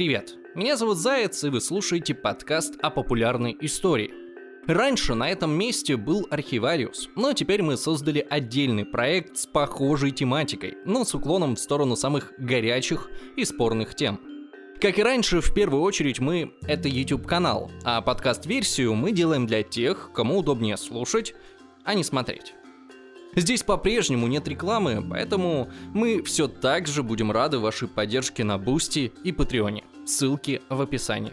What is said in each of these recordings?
Привет, меня зовут Заяц, и вы слушаете подкаст о популярной истории. Раньше на этом месте был архивариус, но теперь мы создали отдельный проект с похожей тематикой, но с уклоном в сторону самых горячих и спорных тем. Как и раньше, в первую очередь мы — это YouTube-канал, а подкаст-версию мы делаем для тех, кому удобнее слушать, а не смотреть. Здесь по-прежнему нет рекламы, поэтому мы все так же будем рады вашей поддержке на Бусти и Патреоне. Ссылки в описании.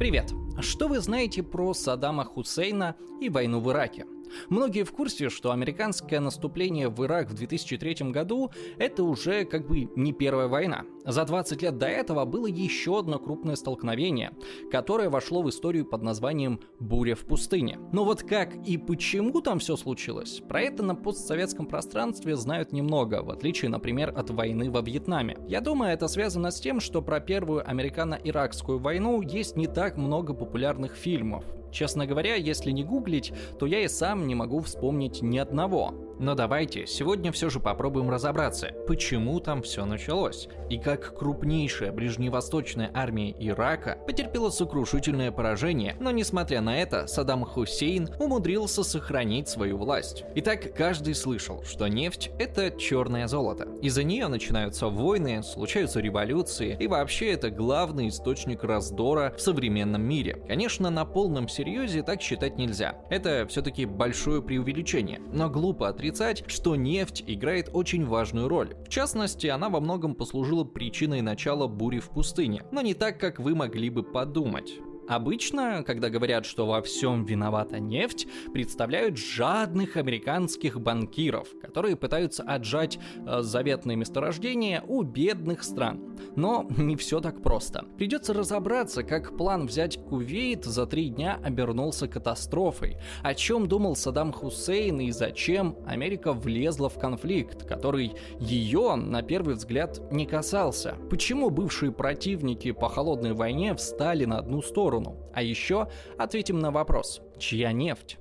Привет! Что вы знаете про Саддама Хусейна и войну в Ираке? Многие в курсе, что американское наступление в Ирак в 2003 году — это уже как бы не первая война. За 20 лет до этого было еще одно крупное столкновение, которое вошло в историю под названием «Буря в пустыне». Но вот как и почему там все случилось, про это на постсоветском пространстве знают немного, в отличие, например, от войны во Вьетнаме. Я думаю, это связано с тем, что про первую американо-иракскую войну есть не так много популярных фильмов. Честно говоря, если не гуглить, то я и сам не могу вспомнить ни одного. Но давайте сегодня все же попробуем разобраться, почему там все началось, и как крупнейшая ближневосточная армия Ирака потерпела сокрушительное поражение, но несмотря на это, Саддам Хусейн умудрился сохранить свою власть. Итак, каждый слышал, что нефть — это черное золото. Из-за нее начинаются войны, случаются революции, и вообще это главный источник раздора в современном мире. Конечно, на полном серьезе так считать нельзя. Это все-таки большое преувеличение, но глупо отрицать, что нефть играет очень важную роль. В частности, она во многом послужила причиной начала бури в пустыне, но не так, как вы могли бы подумать. Обычно, когда говорят, что во всем виновата нефть, представляют жадных американских банкиров, которые пытаются отжать э, заветные месторождения у бедных стран. Но не все так просто. Придется разобраться, как план взять Кувейт за три дня обернулся катастрофой, о чем думал Саддам Хусейн и зачем Америка влезла в конфликт, который ее, на первый взгляд, не касался. Почему бывшие противники по холодной войне встали на одну сторону? Сторону. А еще ответим на вопрос, чья нефть?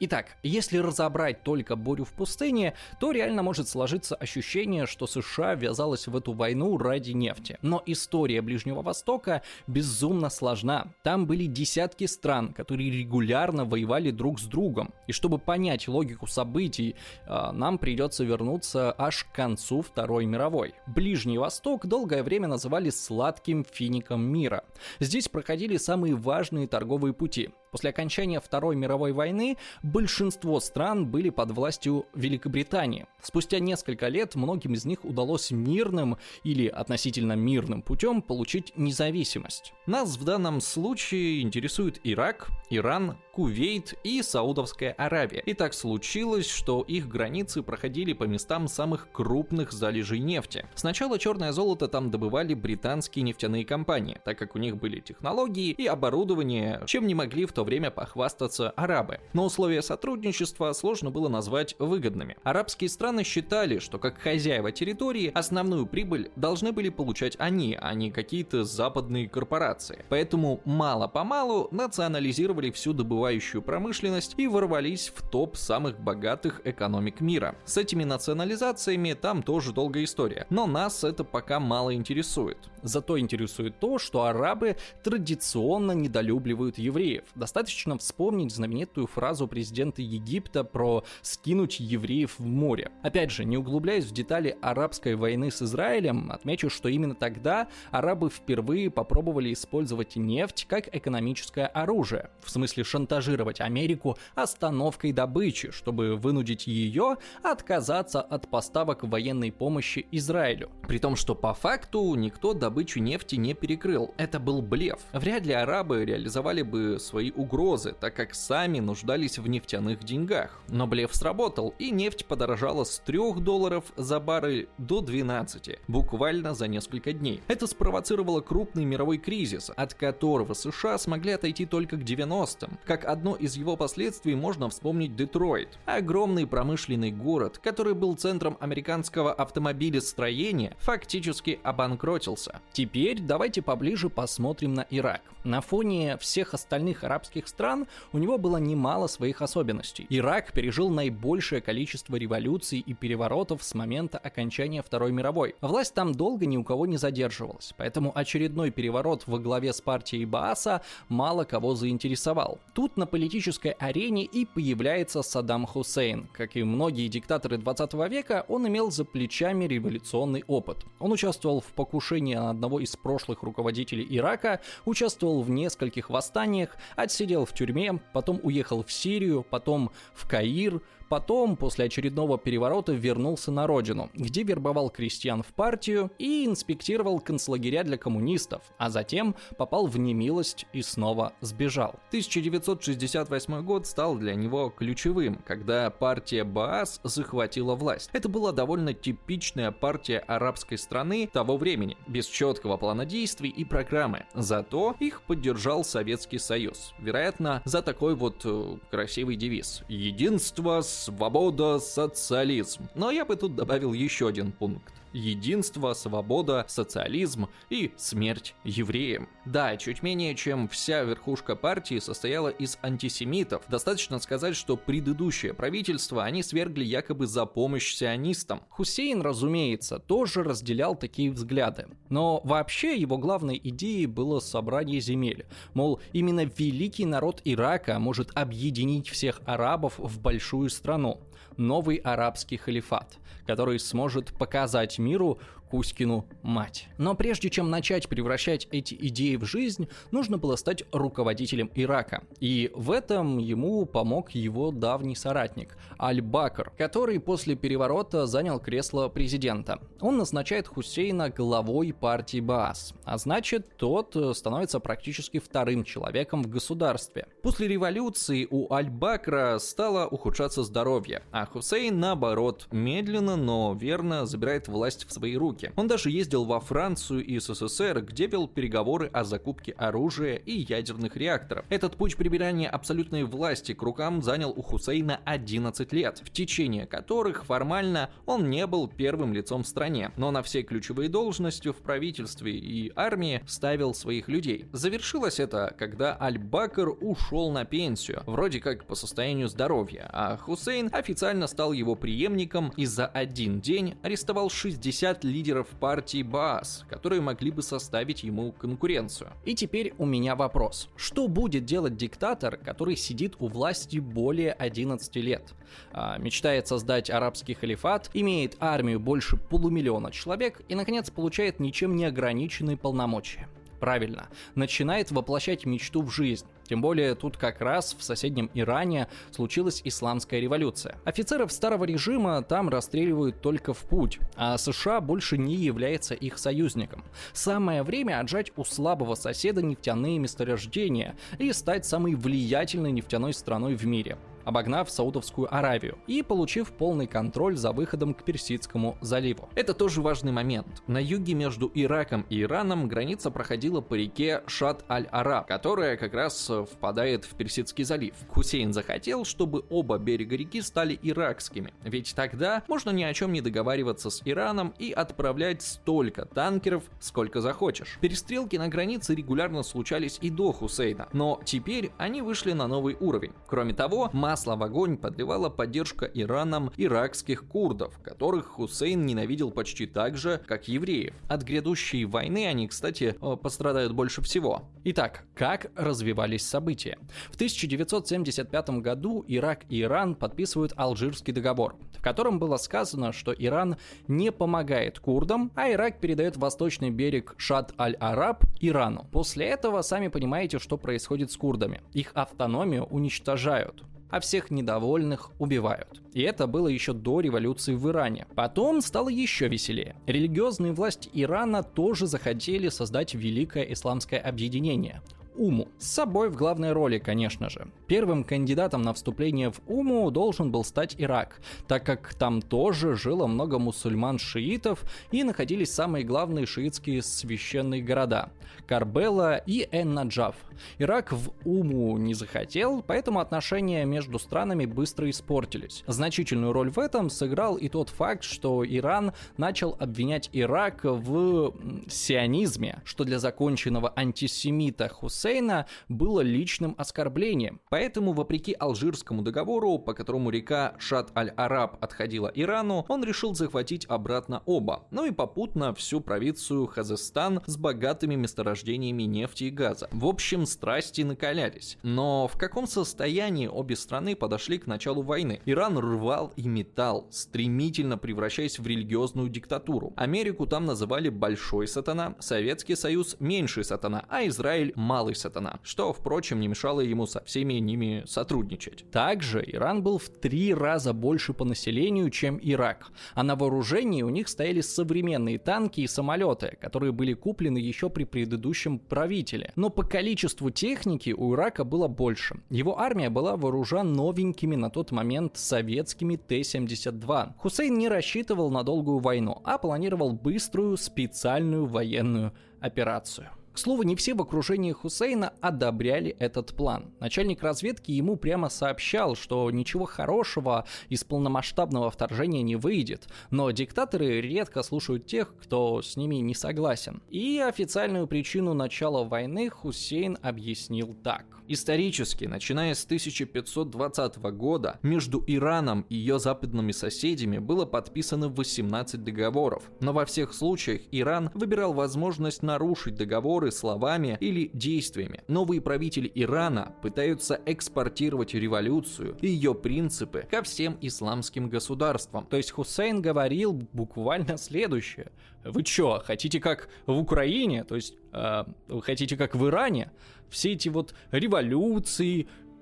Итак, если разобрать только бурю в пустыне, то реально может сложиться ощущение, что США ввязалась в эту войну ради нефти. Но история Ближнего Востока безумно сложна. Там были десятки стран, которые регулярно воевали друг с другом. И чтобы понять логику событий, а, нам придется вернуться аж к концу Второй мировой. Ближний Восток долгое время называли сладким фиником мира. Здесь проходили самые важные торговые пути. После окончания Второй мировой войны большинство стран были под властью Великобритании. Спустя несколько лет многим из них удалось мирным или относительно мирным путем получить независимость. Нас в данном случае интересует Ирак, Иран, Кувейт и Саудовская Аравия. И так случилось, что их границы проходили по местам самых крупных залежей нефти. Сначала черное золото там добывали британские нефтяные компании, так как у них были технологии и оборудование, чем не могли в то время похвастаться арабы. Но условия сотрудничества сложно было назвать выгодными. Арабские страны считали, что как хозяева территории основную прибыль должны были получать они, а не какие-то западные корпорации. Поэтому мало-помалу национализировали всю добывающую промышленность и ворвались в топ самых богатых экономик мира. С этими национализациями там тоже долгая история, но нас это пока мало интересует. Зато интересует то, что арабы традиционно недолюбливают евреев. Достаточно вспомнить знаменитую фразу президента Египта про «скинуть евреев в море». Опять же, не углубляясь в детали арабской войны с Израилем, отмечу, что именно тогда арабы впервые попробовали использовать нефть как экономическое оружие, в смысле шантажировать Америку остановкой добычи, чтобы вынудить ее отказаться от поставок военной помощи Израилю. При том, что по факту никто добычу нефти не перекрыл. Это был блеф. Вряд ли арабы реализовали бы свои угрозы, так как сами нуждались в нефтяных деньгах. Но блеф сработал, и нефть подорожала с 3 долларов за баррель до 12, буквально за несколько дней. Это спровоцировало крупный мировой кризис, от которого США смогли отойти только к 90-м. Как одно из его последствий можно вспомнить Детройт. Огромный промышленный город, который был центром американского автомобилестроения, фактически обанкротился. Теперь давайте поближе посмотрим на Ирак. На фоне всех остальных арабских стран, у него было немало своих особенностей. Ирак пережил наибольшее количество революций и переворотов с момента окончания Второй мировой. Власть там долго ни у кого не задерживалась, поэтому очередной переворот во главе с партией Бааса мало кого заинтересовал. Тут на политической арене и появляется Саддам Хусейн. Как и многие диктаторы 20 века, он имел за плечами революционный опыт. Он участвовал в покушении на одного из прошлых руководителей Ирака, участвовал в нескольких восстаниях, отсидел в тюрьме, потом уехал в Сирию, потом в Каир, Потом, после очередного переворота, вернулся на родину, где вербовал крестьян в партию и инспектировал концлагеря для коммунистов, а затем попал в немилость и снова сбежал. 1968 год стал для него ключевым, когда партия Баас захватила власть. Это была довольно типичная партия арабской страны того времени, без четкого плана действий и программы. Зато их поддержал Советский Союз. Вероятно, за такой вот э, красивый девиз. Единство с свобода, социализм. Но я бы тут добавил еще один пункт единство, свобода, социализм и смерть евреям. Да, чуть менее чем вся верхушка партии состояла из антисемитов. Достаточно сказать, что предыдущее правительство они свергли якобы за помощь сионистам. Хусейн, разумеется, тоже разделял такие взгляды. Но вообще его главной идеей было собрание земель. Мол, именно великий народ Ирака может объединить всех арабов в большую страну новый арабский халифат, который сможет показать миру Кузькину мать. Но прежде чем начать превращать эти идеи в жизнь, нужно было стать руководителем Ирака. И в этом ему помог его давний соратник Аль-Бакр, который после переворота занял кресло президента. Он назначает Хусейна главой партии Баас, а значит, тот становится практически вторым человеком в государстве. После революции у Аль-Бакра стало ухудшаться здоровье, а Хусейн, наоборот, медленно, но верно забирает власть в свои руки Америки. Он даже ездил во Францию и СССР, где вел переговоры о закупке оружия и ядерных реакторов. Этот путь прибирания абсолютной власти к рукам занял у Хусейна 11 лет, в течение которых формально он не был первым лицом в стране, но на все ключевые должности в правительстве и армии ставил своих людей. Завершилось это, когда Аль-Бакр ушел на пенсию, вроде как по состоянию здоровья, а Хусейн официально стал его преемником и за один день арестовал 60 лидеров лидеров партии Баас, которые могли бы составить ему конкуренцию. И теперь у меня вопрос. Что будет делать диктатор, который сидит у власти более 11 лет? А, мечтает создать арабский халифат, имеет армию больше полумиллиона человек и, наконец, получает ничем не ограниченные полномочия. Правильно, начинает воплощать мечту в жизнь. Тем более тут как раз в соседнем Иране случилась исламская революция. Офицеров старого режима там расстреливают только в путь, а США больше не является их союзником. Самое время отжать у слабого соседа нефтяные месторождения и стать самой влиятельной нефтяной страной в мире обогнав Саудовскую Аравию и получив полный контроль за выходом к Персидскому заливу. Это тоже важный момент. На юге между Ираком и Ираном граница проходила по реке Шат-аль-Араб, которая как раз впадает в Персидский залив. Хусейн захотел, чтобы оба берега реки стали иракскими, ведь тогда можно ни о чем не договариваться с Ираном и отправлять столько танкеров, сколько захочешь. Перестрелки на границе регулярно случались и до Хусейна, но теперь они вышли на новый уровень. Кроме того, масса Масло в огонь подливала поддержка Ираном иракских курдов, которых Хусейн ненавидел почти так же, как евреев. От грядущей войны они, кстати, э, пострадают больше всего. Итак, как развивались события? В 1975 году Ирак и Иран подписывают Алжирский договор, в котором было сказано, что Иран не помогает курдам, а Ирак передает восточный берег Шат-аль-Араб Ирану. После этого сами понимаете, что происходит с курдами. Их автономию уничтожают а всех недовольных убивают. И это было еще до революции в Иране. Потом стало еще веселее. Религиозные власти Ирана тоже захотели создать великое исламское объединение. Уму. С собой в главной роли, конечно же. Первым кандидатом на вступление в Уму должен был стать Ирак, так как там тоже жило много мусульман-шиитов и находились самые главные шиитские священные города – Карбела и Эн-Наджаф. Ирак в Уму не захотел, поэтому отношения между странами быстро испортились. Значительную роль в этом сыграл и тот факт, что Иран начал обвинять Ирак в сионизме, что для законченного антисемита Хусейна Хусейна было личным оскорблением. Поэтому, вопреки Алжирскому договору, по которому река Шат-аль-Араб отходила Ирану, он решил захватить обратно оба, ну и попутно всю провинцию Хазестан с богатыми месторождениями нефти и газа. В общем, страсти накалялись. Но в каком состоянии обе страны подошли к началу войны? Иран рвал и металл, стремительно превращаясь в религиозную диктатуру. Америку там называли Большой Сатана, Советский Союз Меньший Сатана, а Израиль Малый Сатана, что, впрочем, не мешало ему со всеми ними сотрудничать. Также Иран был в три раза больше по населению, чем Ирак, а на вооружении у них стояли современные танки и самолеты, которые были куплены еще при предыдущем правителе. Но по количеству техники у Ирака было больше. Его армия была вооружена новенькими на тот момент советскими Т-72. Хусейн не рассчитывал на долгую войну, а планировал быструю специальную военную операцию. К слову, не все в окружении Хусейна одобряли этот план. Начальник разведки ему прямо сообщал, что ничего хорошего из полномасштабного вторжения не выйдет, но диктаторы редко слушают тех, кто с ними не согласен. И официальную причину начала войны Хусейн объяснил так. Исторически, начиная с 1520 года, между Ираном и ее западными соседями было подписано 18 договоров, но во всех случаях Иран выбирал возможность нарушить договоры словами или действиями. Новые правители Ирана пытаются экспортировать революцию и ее принципы ко всем исламским государствам. То есть Хусейн говорил буквально следующее. Вы что, хотите как в Украине? То есть э, вы хотите как в Иране? все эти вот революции,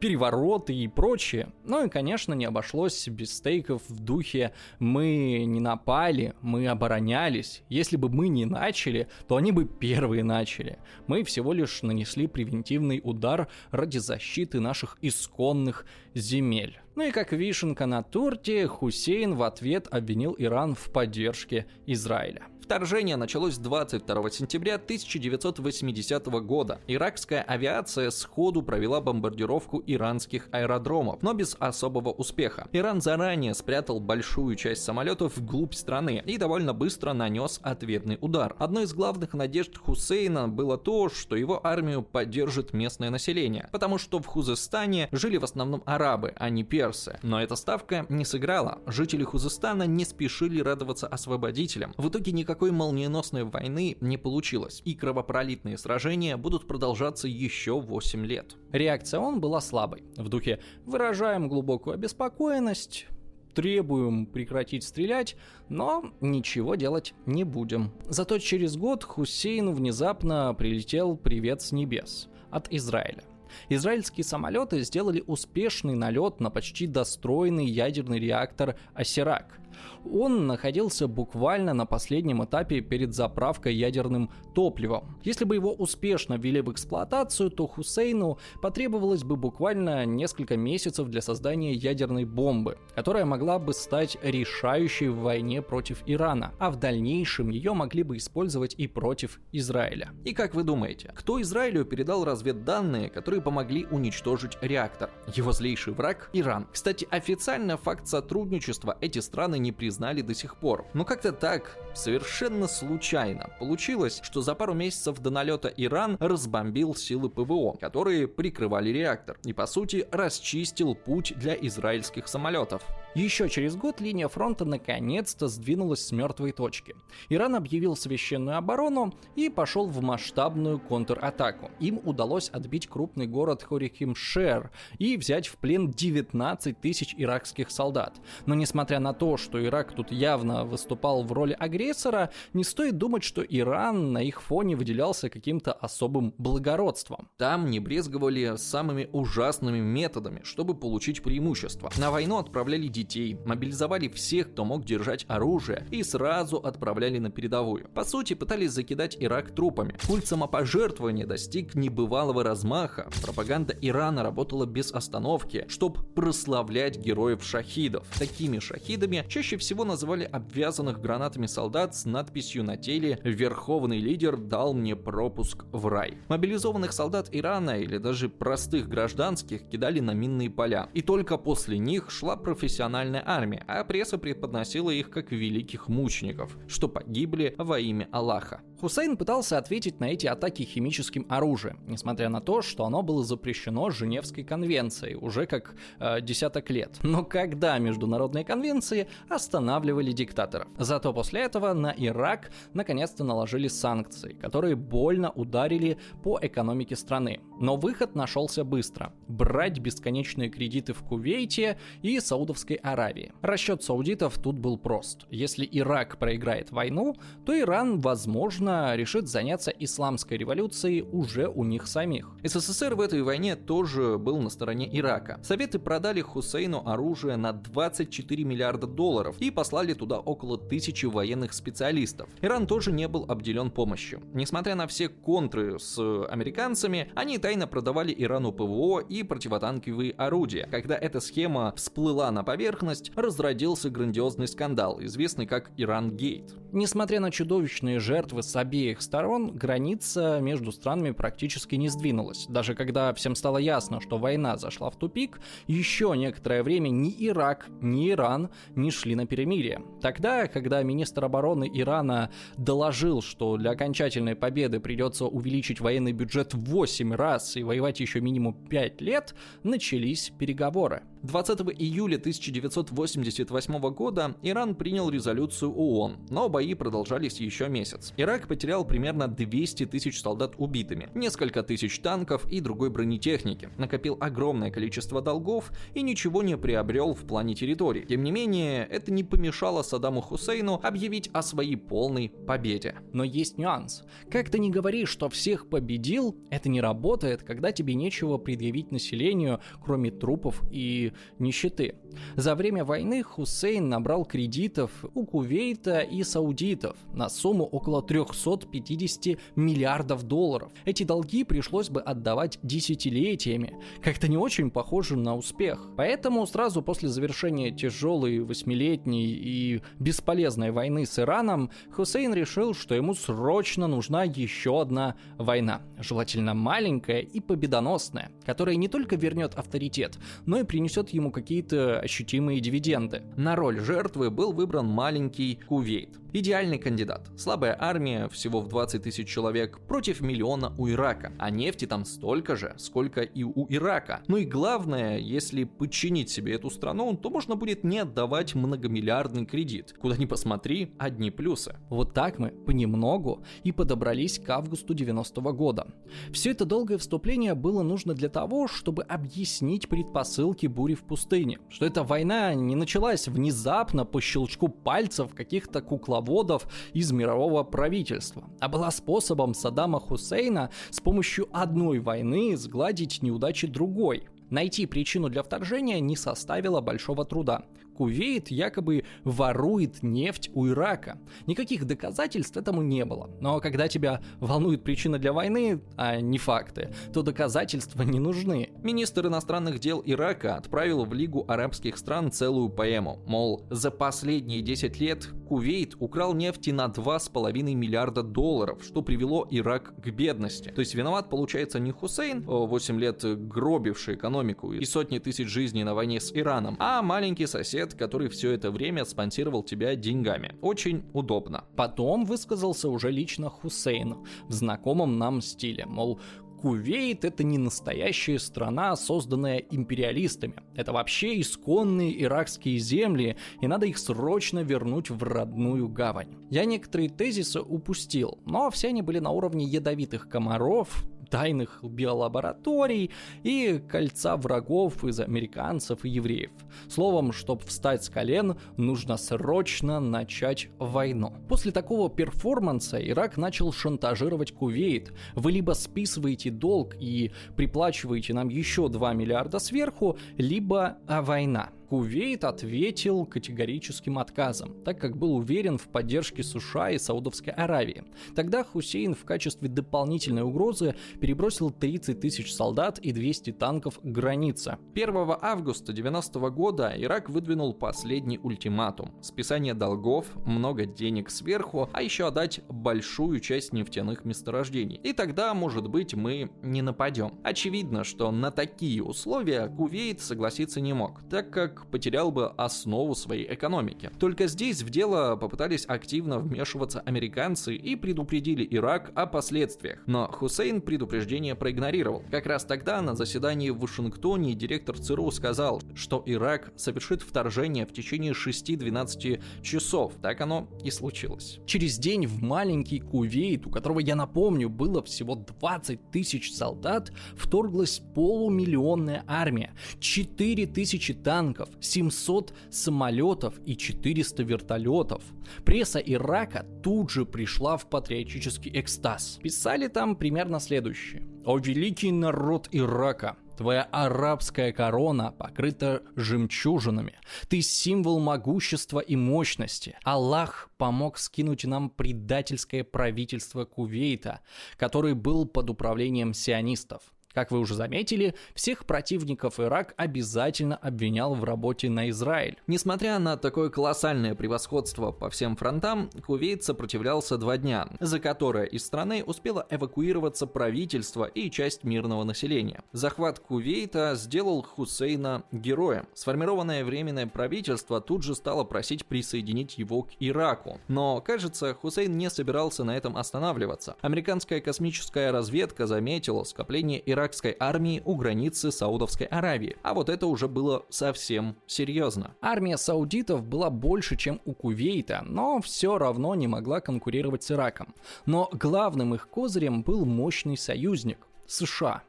перевороты и прочее. Ну и, конечно, не обошлось без стейков в духе «мы не напали, мы оборонялись. Если бы мы не начали, то они бы первые начали. Мы всего лишь нанесли превентивный удар ради защиты наших исконных земель». Ну и как вишенка на торте, Хусейн в ответ обвинил Иран в поддержке Израиля. Вторжение началось 22 сентября 1980 года. Иракская авиация сходу провела бомбардировку иранских аэродромов, но без особого успеха. Иран заранее спрятал большую часть самолетов вглубь страны и довольно быстро нанес ответный удар. Одной из главных надежд Хусейна было то, что его армию поддержит местное население, потому что в Хузестане жили в основном арабы, а не персы. Но эта ставка не сыграла. Жители Хузестана не спешили радоваться освободителям. В итоге никакой молниеносной войны не получилось, и кровопролитные сражения будут продолжаться еще 8 лет. Реакция он была слабой, в духе «выражаем глубокую обеспокоенность», требуем прекратить стрелять, но ничего делать не будем. Зато через год Хусейну внезапно прилетел привет с небес от Израиля. Израильские самолеты сделали успешный налет на почти достроенный ядерный реактор Асирак – он находился буквально на последнем этапе перед заправкой ядерным топливом. Если бы его успешно ввели в эксплуатацию, то Хусейну потребовалось бы буквально несколько месяцев для создания ядерной бомбы, которая могла бы стать решающей в войне против Ирана, а в дальнейшем ее могли бы использовать и против Израиля. И как вы думаете, кто Израилю передал разведданные, которые помогли уничтожить реактор? Его злейший враг – Иран. Кстати, официально факт сотрудничества эти страны не признали до сих пор. Но как-то так, совершенно случайно, получилось, что за пару месяцев до налета Иран разбомбил силы ПВО, которые прикрывали реактор, и по сути расчистил путь для израильских самолетов. Еще через год линия фронта наконец-то сдвинулась с мертвой точки. Иран объявил священную оборону и пошел в масштабную контратаку. Им удалось отбить крупный город Хорихимшер и взять в плен 19 тысяч иракских солдат. Но несмотря на то, что Ирак тут явно выступал в роли агрессора, не стоит думать, что Иран на их фоне выделялся каким-то особым благородством. Там не брезговали самыми ужасными методами, чтобы получить преимущество. На войну отправляли детей мобилизовали всех, кто мог держать оружие, и сразу отправляли на передовую. По сути, пытались закидать Ирак трупами. Культ самопожертвования достиг небывалого размаха. Пропаганда Ирана работала без остановки, чтобы прославлять героев-шахидов. Такими шахидами чаще всего называли обвязанных гранатами солдат с надписью на теле «Верховный лидер дал мне пропуск в рай». Мобилизованных солдат Ирана или даже простых гражданских кидали на минные поля. И только после них шла профессиональная национальная армия, а пресса преподносила их как великих мучеников, что погибли во имя Аллаха. Хусейн пытался ответить на эти атаки химическим оружием, несмотря на то, что оно было запрещено Женевской конвенцией уже как э, десяток лет. Но когда международные конвенции останавливали диктаторов? Зато после этого на Ирак наконец-то наложили санкции, которые больно ударили по экономике страны. Но выход нашелся быстро. Брать бесконечные кредиты в Кувейте и Саудовской Аравии. Расчет саудитов тут был прост. Если Ирак проиграет войну, то Иран, возможно, решит заняться исламской революцией уже у них самих. СССР в этой войне тоже был на стороне Ирака. Советы продали Хусейну оружие на 24 миллиарда долларов и послали туда около тысячи военных специалистов. Иран тоже не был обделен помощью. Несмотря на все контры с американцами, они тайно продавали Ирану ПВО и противотанковые орудия. Когда эта схема всплыла на поверхность, разродился грандиозный скандал, известный как Иран-гейт. Несмотря на чудовищные жертвы с обеих сторон, граница между странами практически не сдвинулась. Даже когда всем стало ясно, что война зашла в тупик, еще некоторое время ни Ирак, ни Иран не шли на перемирие. Тогда, когда министр обороны Ирана доложил, что для окончательной победы придется увеличить военный бюджет в 8 раз и воевать еще минимум 5 лет, начались переговоры. 20 июля 1988 года Иран принял резолюцию ООН, но бои продолжались еще месяц. Ирак потерял примерно 200 тысяч солдат убитыми, несколько тысяч танков и другой бронетехники, накопил огромное количество долгов и ничего не приобрел в плане территории. Тем не менее, это не помешало Саддаму Хусейну объявить о своей полной победе. Но есть нюанс. Как ты не говоришь, что всех победил, это не работает, когда тебе нечего предъявить населению, кроме трупов и нищеты. За время войны Хусейн набрал кредитов у Кувейта и саудитов на сумму около 350 миллиардов долларов. Эти долги пришлось бы отдавать десятилетиями. Как-то не очень похоже на успех. Поэтому сразу после завершения тяжелой восьмилетней и бесполезной войны с Ираном, Хусейн решил, что ему срочно нужна еще одна война. Желательно маленькая и победоносная, которая не только вернет авторитет, но и принесет ему какие-то ощутимые дивиденды. На роль жертвы был выбран маленький Кувейт. Идеальный кандидат. Слабая армия, всего в 20 тысяч человек, против миллиона у Ирака. А нефти там столько же, сколько и у Ирака. Ну и главное, если подчинить себе эту страну, то можно будет не отдавать многомиллиардный кредит. Куда ни посмотри, одни плюсы. Вот так мы понемногу и подобрались к августу 90 -го года. Все это долгое вступление было нужно для того, чтобы объяснить предпосылки бури в пустыне. Что эта война не началась внезапно по щелчку пальцев каких-то кукловодов заводов из мирового правительства, а была способом Саддама Хусейна с помощью одной войны сгладить неудачи другой. Найти причину для вторжения не составило большого труда. Кувейт якобы ворует нефть у Ирака. Никаких доказательств этому не было. Но когда тебя волнует причина для войны, а не факты, то доказательства не нужны. Министр иностранных дел Ирака отправил в Лигу арабских стран целую поэму. Мол, за последние 10 лет Кувейт украл нефти на 2,5 миллиарда долларов, что привело Ирак к бедности. То есть виноват получается не Хусейн, 8 лет гробивший экономику и сотни тысяч жизней на войне с Ираном, а маленький сосед сосед, который все это время спонсировал тебя деньгами. Очень удобно. Потом высказался уже лично Хусейн в знакомом нам стиле, мол, Кувейт это не настоящая страна, созданная империалистами. Это вообще исконные иракские земли, и надо их срочно вернуть в родную гавань. Я некоторые тезисы упустил, но все они были на уровне ядовитых комаров, тайных биолабораторий и кольца врагов из американцев и евреев. Словом, чтобы встать с колен, нужно срочно начать войну. После такого перформанса Ирак начал шантажировать Кувейт. Вы либо списываете долг и приплачиваете нам еще 2 миллиарда сверху, либо а война. Кувейт ответил категорическим отказом, так как был уверен в поддержке США и Саудовской Аравии. Тогда Хусейн в качестве дополнительной угрозы перебросил 30 тысяч солдат и 200 танков к границе. 1 августа 90 года Ирак выдвинул последний ультиматум. Списание долгов, много денег сверху, а еще отдать большую часть нефтяных месторождений. И тогда, может быть, мы не нападем. Очевидно, что на такие условия Кувейт согласиться не мог, так как Потерял бы основу своей экономики. Только здесь в дело попытались активно вмешиваться американцы и предупредили Ирак о последствиях. Но Хусейн предупреждение проигнорировал. Как раз тогда на заседании в Вашингтоне директор ЦРУ сказал, что Ирак совершит вторжение в течение 6-12 часов. Так оно и случилось. Через день в маленький Кувейт, у которого, я напомню, было всего 20 тысяч солдат, вторглась полумиллионная армия, 4 тысячи танков, 700 самолетов и 400 вертолетов. Пресса Ирака тут же пришла в патриотический экстаз. Писали там примерно следующее. «О великий народ Ирака! Твоя арабская корона покрыта жемчужинами. Ты символ могущества и мощности. Аллах помог скинуть нам предательское правительство Кувейта, который был под управлением сионистов. Как вы уже заметили, всех противников Ирак обязательно обвинял в работе на Израиль. Несмотря на такое колоссальное превосходство по всем фронтам, Кувейт сопротивлялся два дня, за которое из страны успело эвакуироваться правительство и часть мирного населения. Захват Кувейта сделал Хусейна героем. Сформированное временное правительство тут же стало просить присоединить его к Ираку. Но, кажется, Хусейн не собирался на этом останавливаться. Американская космическая разведка заметила скопление Ирака иракской армии у границы Саудовской Аравии. А вот это уже было совсем серьезно. Армия саудитов была больше, чем у Кувейта, но все равно не могла конкурировать с Ираком. Но главным их козырем был мощный союзник – США.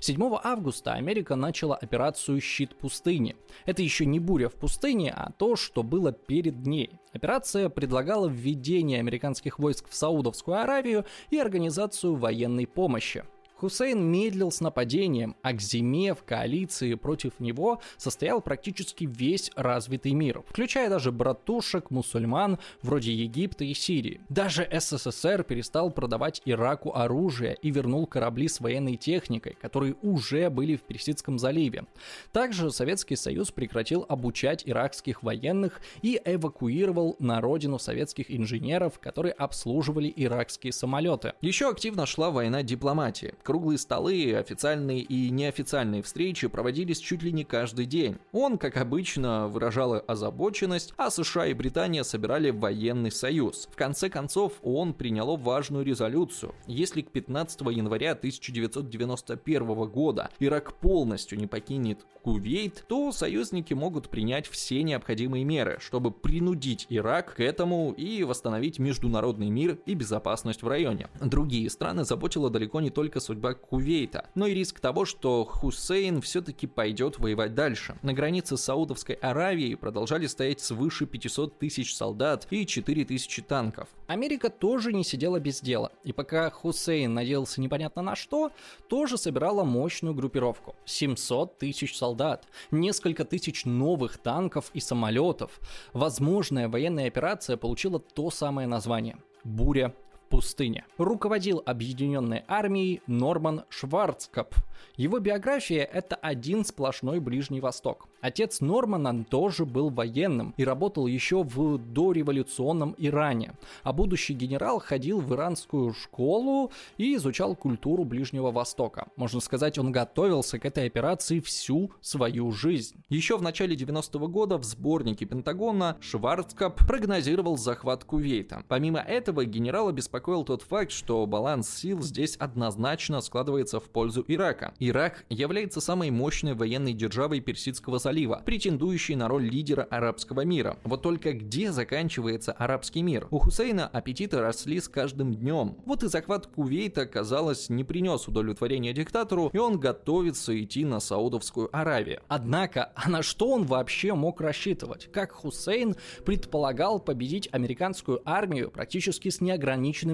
7 августа Америка начала операцию «Щит пустыни». Это еще не буря в пустыне, а то, что было перед ней. Операция предлагала введение американских войск в Саудовскую Аравию и организацию военной помощи. Хусейн медлил с нападением, а к зиме в коалиции против него состоял практически весь развитый мир, включая даже братушек мусульман вроде Египта и Сирии. Даже СССР перестал продавать Ираку оружие и вернул корабли с военной техникой, которые уже были в Персидском заливе. Также Советский Союз прекратил обучать иракских военных и эвакуировал на родину советских инженеров, которые обслуживали иракские самолеты. Еще активно шла война дипломатии. Круглые столы, официальные и неофициальные встречи проводились чуть ли не каждый день. Он, как обычно, выражал озабоченность, а США и Британия собирали военный союз. В конце концов, ООН приняло важную резолюцию. Если к 15 января 1991 года Ирак полностью не покинет Кувейт, то союзники могут принять все необходимые меры, чтобы принудить Ирак к этому и восстановить международный мир и безопасность в районе. Другие страны заботила далеко не только судьба Кувейта, но и риск того, что Хусейн все-таки пойдет воевать дальше. На границе Саудовской Аравии продолжали стоять свыше 500 тысяч солдат и 4 тысячи танков. Америка тоже не сидела без дела, и пока Хусейн надеялся непонятно на что, тоже собирала мощную группировку. 700 тысяч солдат, несколько тысяч новых танков и самолетов. Возможная военная операция получила то самое название – «Буря пустыне. Руководил объединенной армией Норман Шварцкоп. Его биография – это один сплошной Ближний Восток. Отец Нормана тоже был военным и работал еще в дореволюционном Иране, а будущий генерал ходил в иранскую школу и изучал культуру Ближнего Востока. Можно сказать, он готовился к этой операции всю свою жизнь. Еще в начале 90-го года в сборнике Пентагона Шварцкоп прогнозировал захват Кувейта. Помимо этого, генерала беспокоил тот факт, что баланс сил здесь однозначно складывается в пользу Ирака. Ирак является самой мощной военной державой Персидского залива претендующий на роль лидера арабского мира. Вот только где заканчивается арабский мир? У Хусейна аппетиты росли с каждым днем. Вот и захват Кувейта, казалось, не принес удовлетворения диктатору, и он готовится идти на Саудовскую Аравию. Однако, а на что он вообще мог рассчитывать? Как Хусейн предполагал победить американскую армию практически с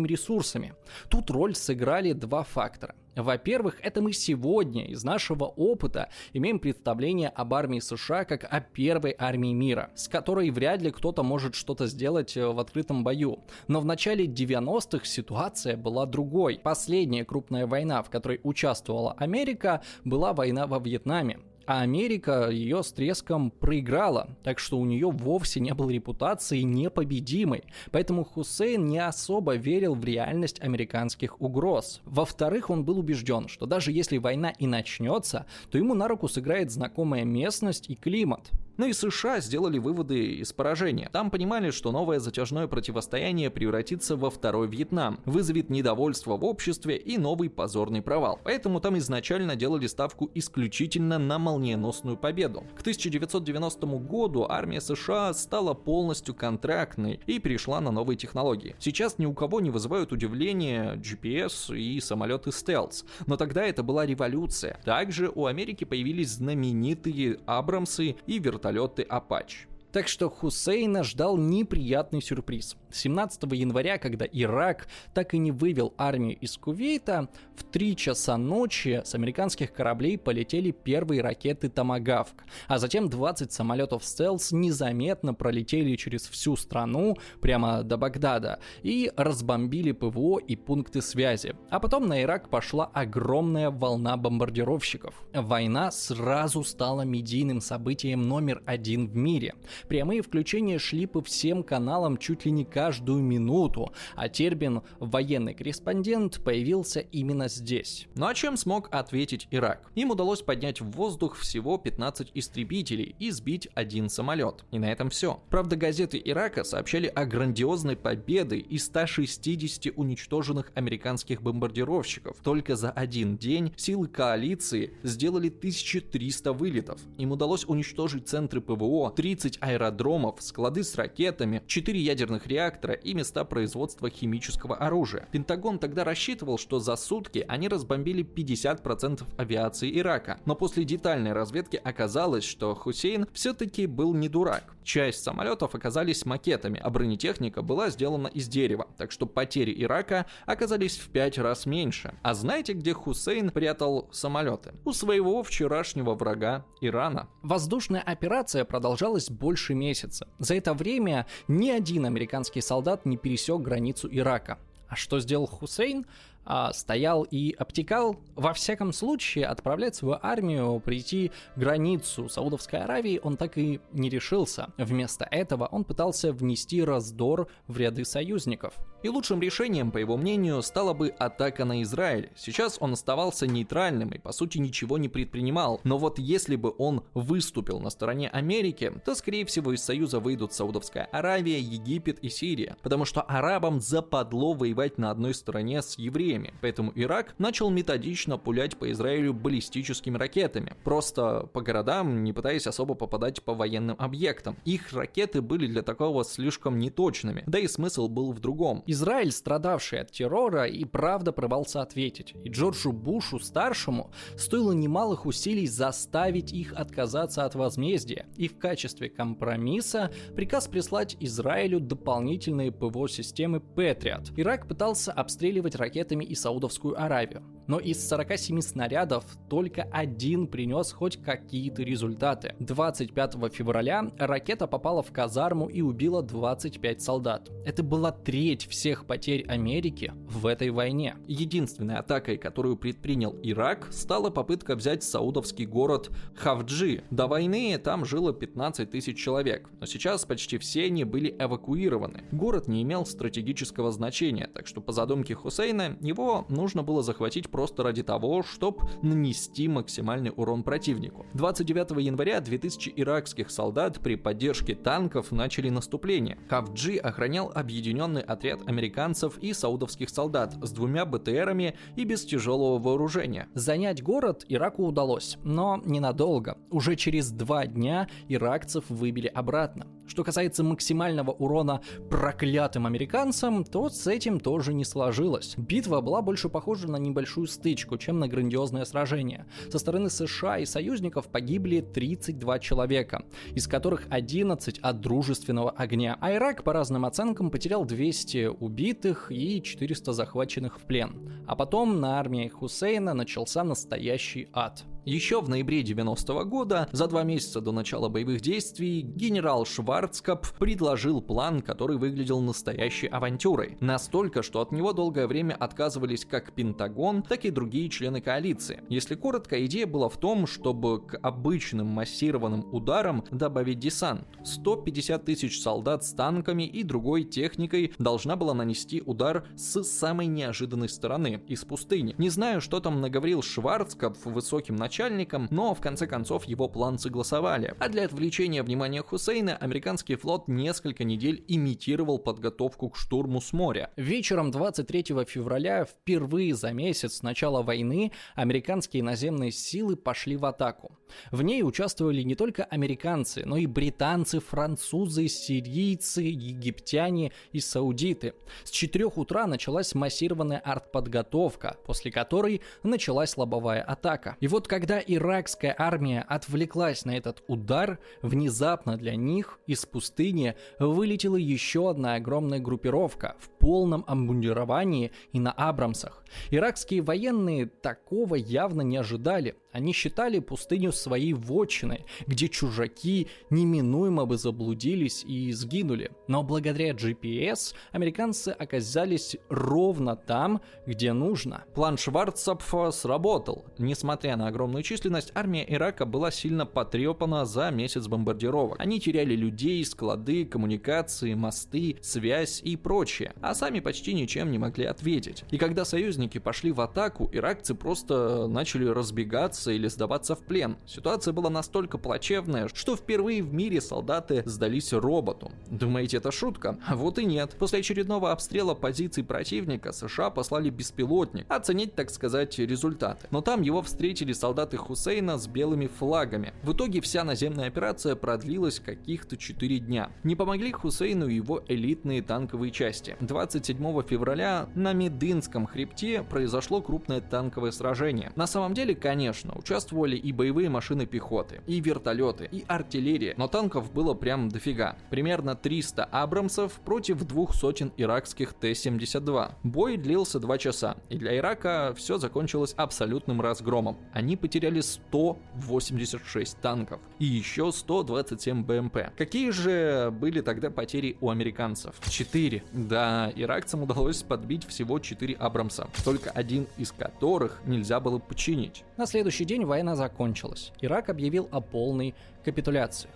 неограниченными ресурсами? Тут роль сыграли два фактора. Во-первых, это мы сегодня из нашего опыта имеем представление об армии США как о первой армии мира, с которой вряд ли кто-то может что-то сделать э, в открытом бою. Но в начале 90-х ситуация была другой. Последняя крупная война, в которой участвовала Америка, была война во Вьетнаме а Америка ее с треском проиграла, так что у нее вовсе не было репутации непобедимой, поэтому Хусейн не особо верил в реальность американских угроз. Во-вторых, он был убежден, что даже если война и начнется, то ему на руку сыграет знакомая местность и климат. Но и США сделали выводы из поражения. Там понимали, что новое затяжное противостояние превратится во второй Вьетнам, вызовет недовольство в обществе и новый позорный провал. Поэтому там изначально делали ставку исключительно на молниеносную победу. К 1990 году армия США стала полностью контрактной и перешла на новые технологии. Сейчас ни у кого не вызывают удивления GPS и самолеты стелс, но тогда это была революция. Также у Америки появились знаменитые Абрамсы и вертолеты Apache. Так что Хусейна ждал неприятный сюрприз. 17 января, когда Ирак так и не вывел армию из Кувейта, в 3 часа ночи с американских кораблей полетели первые ракеты «Томагавк», а затем 20 самолетов «Стелс» незаметно пролетели через всю страну прямо до Багдада и разбомбили ПВО и пункты связи. А потом на Ирак пошла огромная волна бомбардировщиков. Война сразу стала медийным событием номер один в мире. Прямые включения шли по всем каналам чуть ли не каждую минуту, а термин «военный корреспондент» появился именно здесь. Ну а чем смог ответить Ирак? Им удалось поднять в воздух всего 15 истребителей и сбить один самолет. И на этом все. Правда, газеты Ирака сообщали о грандиозной победе и 160 уничтоженных американских бомбардировщиков. Только за один день силы коалиции сделали 1300 вылетов. Им удалось уничтожить центры ПВО, 30 аэродромов, склады с ракетами, 4 ядерных реактора и места производства химического оружия. Пентагон тогда рассчитывал, что за сутки они разбомбили 50% авиации Ирака, но после детальной разведки оказалось, что Хусейн все-таки был не дурак. Часть самолетов оказались макетами, а бронетехника была сделана из дерева, так что потери Ирака оказались в 5 раз меньше. А знаете, где Хусейн прятал самолеты? У своего вчерашнего врага Ирана. Воздушная операция продолжалась больше месяца. За это время ни один американский солдат не пересек границу Ирака. А что сделал Хусейн? а, стоял и обтекал, во всяком случае, отправлять свою армию прийти границу Саудовской Аравии он так и не решился. Вместо этого он пытался внести раздор в ряды союзников. И лучшим решением, по его мнению, стала бы атака на Израиль. Сейчас он оставался нейтральным и, по сути, ничего не предпринимал. Но вот если бы он выступил на стороне Америки, то, скорее всего, из Союза выйдут Саудовская Аравия, Египет и Сирия. Потому что арабам западло воевать на одной стороне с евреями. Поэтому Ирак начал методично пулять по Израилю баллистическими ракетами. Просто по городам, не пытаясь особо попадать по военным объектам. Их ракеты были для такого слишком неточными. Да и смысл был в другом. Израиль, страдавший от террора, и правда прорвался ответить. И Джорджу Бушу старшему стоило немалых усилий заставить их отказаться от возмездия. И в качестве компромисса приказ прислать Израилю дополнительные ПВО-системы Патриот. Ирак пытался обстреливать ракетами и Саудовскую Аравию. Но из 47 снарядов только один принес хоть какие-то результаты. 25 февраля ракета попала в казарму и убила 25 солдат. Это была треть всех потерь Америки в этой войне. Единственной атакой, которую предпринял Ирак, стала попытка взять саудовский город Хавджи. До войны там жило 15 тысяч человек, но сейчас почти все они были эвакуированы. Город не имел стратегического значения, так что по задумке Хусейна его нужно было захватить просто ради того, чтобы нанести максимальный урон противнику. 29 января 2000 иракских солдат при поддержке танков начали наступление. Хавджи охранял объединенный отряд американцев и саудовских солдат с двумя БТРами и без тяжелого вооружения. Занять город Ираку удалось, но ненадолго. Уже через два дня иракцев выбили обратно. Что касается максимального урона проклятым американцам, то с этим тоже не сложилось. Битва была больше похожа на небольшую стычку, чем на грандиозное сражение. Со стороны США и союзников погибли 32 человека, из которых 11 от дружественного огня. А Ирак, по разным оценкам, потерял 200 убитых и 400 захваченных в плен. А потом на армии Хусейна начался настоящий ад. Еще в ноябре 90 -го года, за два месяца до начала боевых действий, генерал Шварцкап предложил план, который выглядел настоящей авантюрой. Настолько, что от него долгое время отказывались как Пентагон, так и другие члены коалиции. Если коротко, идея была в том, чтобы к обычным массированным ударам добавить десант. 150 тысяч солдат с танками и другой техникой должна была нанести удар с самой неожиданной стороны, из пустыни. Не знаю, что там наговорил Шварцкап высоким начальникам начальником, но в конце концов его план согласовали. А для отвлечения внимания Хусейна американский флот несколько недель имитировал подготовку к штурму с моря. Вечером 23 февраля, впервые за месяц с начала войны, американские наземные силы пошли в атаку. В ней участвовали не только американцы, но и британцы, французы, сирийцы, египтяне и саудиты. С 4 утра началась массированная артподготовка, после которой началась лобовая атака. И вот когда иракская армия отвлеклась на этот удар, внезапно для них из пустыни вылетела еще одна огромная группировка в полном обмундировании и на Абрамсах. Иракские военные такого явно не ожидали. Они считали пустыню своей вотчиной, где чужаки неминуемо бы заблудились и сгинули. Но благодаря GPS американцы оказались ровно там, где нужно. План Шварцапфа сработал. Несмотря на огромную численность, армия Ирака была сильно потрепана за месяц бомбардировок. Они теряли людей, склады, коммуникации, мосты, связь и прочее, а сами почти ничем не могли ответить. И когда союзники пошли в атаку, иракцы просто начали разбегаться или сдаваться в плен. Ситуация была настолько плачевная, что впервые в мире солдаты сдались роботу. Думаете, это шутка? А вот и нет. После очередного обстрела позиций противника США послали беспилотник оценить, так сказать, результаты. Но там его встретили солдаты Хусейна с белыми флагами. В итоге вся наземная операция продлилась каких-то 4 дня. Не помогли Хусейну его элитные танковые части. 27 февраля на Медынском хребте произошло крупное танковое сражение. На самом деле, конечно, участвовали и боевые машины пехоты, и вертолеты, и артиллерия, но танков было прям дофига. Примерно 300 Абрамсов против двух сотен иракских Т-72. Бой длился 2 часа, и для Ирака все закончилось абсолютным разгромом. Они потеряли 186 танков и еще 127 БМП. Какие же были тогда потери у американцев? 4. Да, иракцам удалось подбить всего 4 Абрамса, только один из которых нельзя было починить. На следующий день война закончилась. Ирак объявил о полной капитуляции.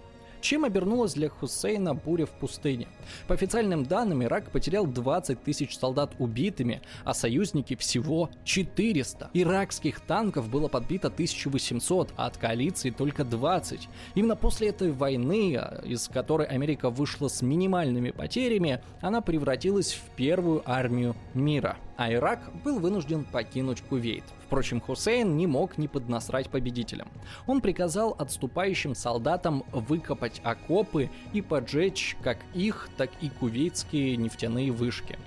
Чем обернулась для Хусейна буря в пустыне? По официальным данным, Ирак потерял 20 тысяч солдат убитыми, а союзники всего 400. Иракских танков было подбито 1800, а от коалиции только 20. Именно после этой войны, а, из которой Америка вышла с минимальными потерями, она превратилась в первую армию мира а Ирак был вынужден покинуть Кувейт. Впрочем, Хусейн не мог не поднасрать победителям. Он приказал отступающим солдатам выкопать окопы и поджечь как их, так и кувейтские нефтяные вышки.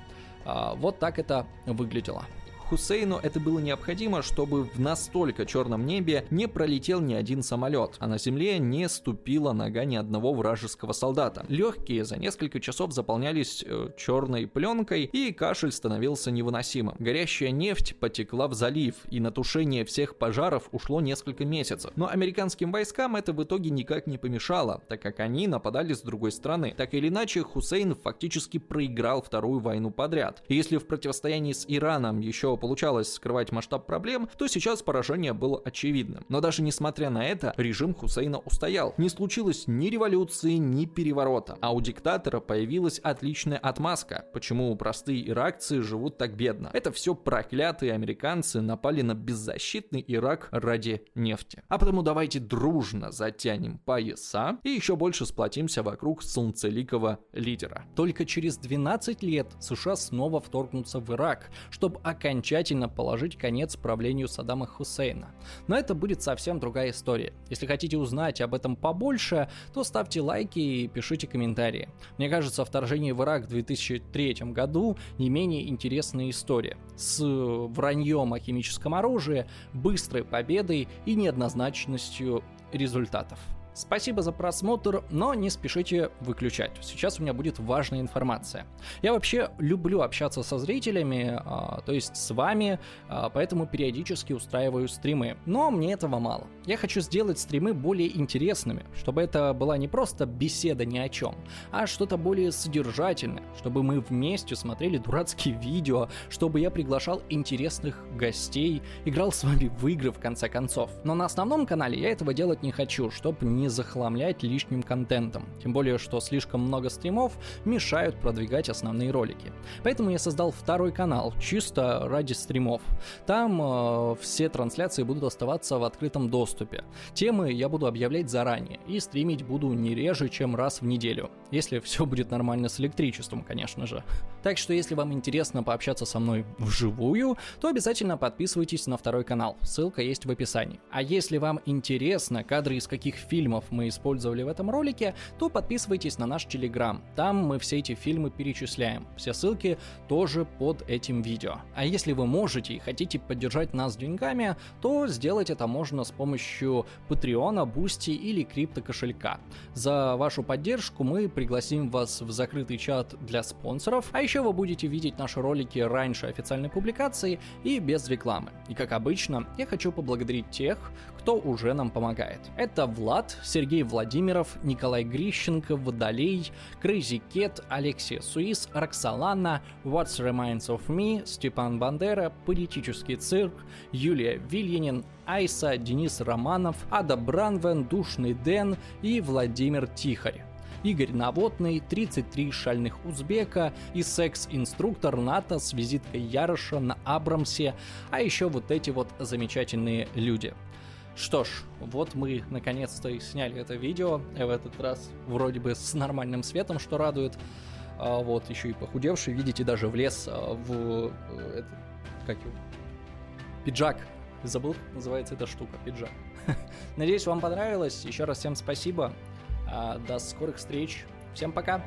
А, вот так это выглядело. Хусейну это было необходимо, чтобы в настолько черном небе не пролетел ни один самолет, а на земле не ступила нога ни одного вражеского солдата. Легкие за несколько часов заполнялись э, черной пленкой, и кашель становился невыносимым. Горящая нефть потекла в залив, и на тушение всех пожаров ушло несколько месяцев. Но американским войскам это в итоге никак не помешало, так как они нападали с другой стороны. Так или иначе, Хусейн фактически проиграл вторую войну подряд. И если в противостоянии с Ираном еще получалось скрывать масштаб проблем, то сейчас поражение было очевидным. Но даже несмотря на это, режим Хусейна устоял. Не случилось ни революции, ни переворота, а у диктатора появилась отличная отмазка, почему простые иракцы живут так бедно. Это все проклятые американцы напали на беззащитный Ирак ради нефти. А потому давайте дружно затянем пояса и еще больше сплотимся вокруг солнцеликого лидера. Только через 12 лет США снова вторгнутся в Ирак, чтобы окончательно окончательно положить конец правлению Саддама Хусейна. Но это будет совсем другая история. Если хотите узнать об этом побольше, то ставьте лайки и пишите комментарии. Мне кажется, вторжение в Ирак в 2003 году не менее интересная история. С враньем о химическом оружии, быстрой победой и неоднозначностью результатов. Спасибо за просмотр, но не спешите выключать. Сейчас у меня будет важная информация. Я вообще люблю общаться со зрителями, а, то есть с вами, а, поэтому периодически устраиваю стримы. Но мне этого мало. Я хочу сделать стримы более интересными, чтобы это была не просто беседа ни о чем, а что-то более содержательное, чтобы мы вместе смотрели дурацкие видео, чтобы я приглашал интересных гостей, играл с вами в игры в конце концов. Но на основном канале я этого делать не хочу, чтобы не не захламлять лишним контентом. Тем более, что слишком много стримов мешают продвигать основные ролики. Поэтому я создал второй канал, чисто ради стримов. Там э, все трансляции будут оставаться в открытом доступе. Темы я буду объявлять заранее и стримить буду не реже, чем раз в неделю. Если все будет нормально с электричеством, конечно же. Так что если вам интересно пообщаться со мной вживую, то обязательно подписывайтесь на второй канал. Ссылка есть в описании. А если вам интересно, кадры из каких фильмов мы использовали в этом ролике, то подписывайтесь на наш телеграм. Там мы все эти фильмы перечисляем. Все ссылки тоже под этим видео. А если вы можете и хотите поддержать нас деньгами, то сделать это можно с помощью Patreon, Boosty или криптокошелька. За вашу поддержку мы пригласим вас в закрытый чат для спонсоров, а еще вы будете видеть наши ролики раньше официальной публикации и без рекламы. И как обычно, я хочу поблагодарить тех, кто уже нам помогает. Это Влад, Сергей Владимиров, Николай Грищенко, Водолей, Crazy Cat, Алексия Суис, Роксолана, What Remains of Me, Степан Бандера, Политический цирк, Юлия Вильянин, Айса, Денис Романов, Ада Бранвен, Душный Дэн и Владимир Тихарь. Игорь Наводный, 33 шальных узбека и секс-инструктор НАТО с визиткой Яроша на Абрамсе, а еще вот эти вот замечательные люди. Что ж, вот мы наконец-то и сняли это видео, в этот раз вроде бы с нормальным светом, что радует. А вот, еще и похудевший, видите, даже влез а, в э, этот, как его, пиджак. Забыл, как называется эта штука, пиджак. Надеюсь, вам понравилось. Еще раз всем спасибо. А, до скорых встреч. Всем пока.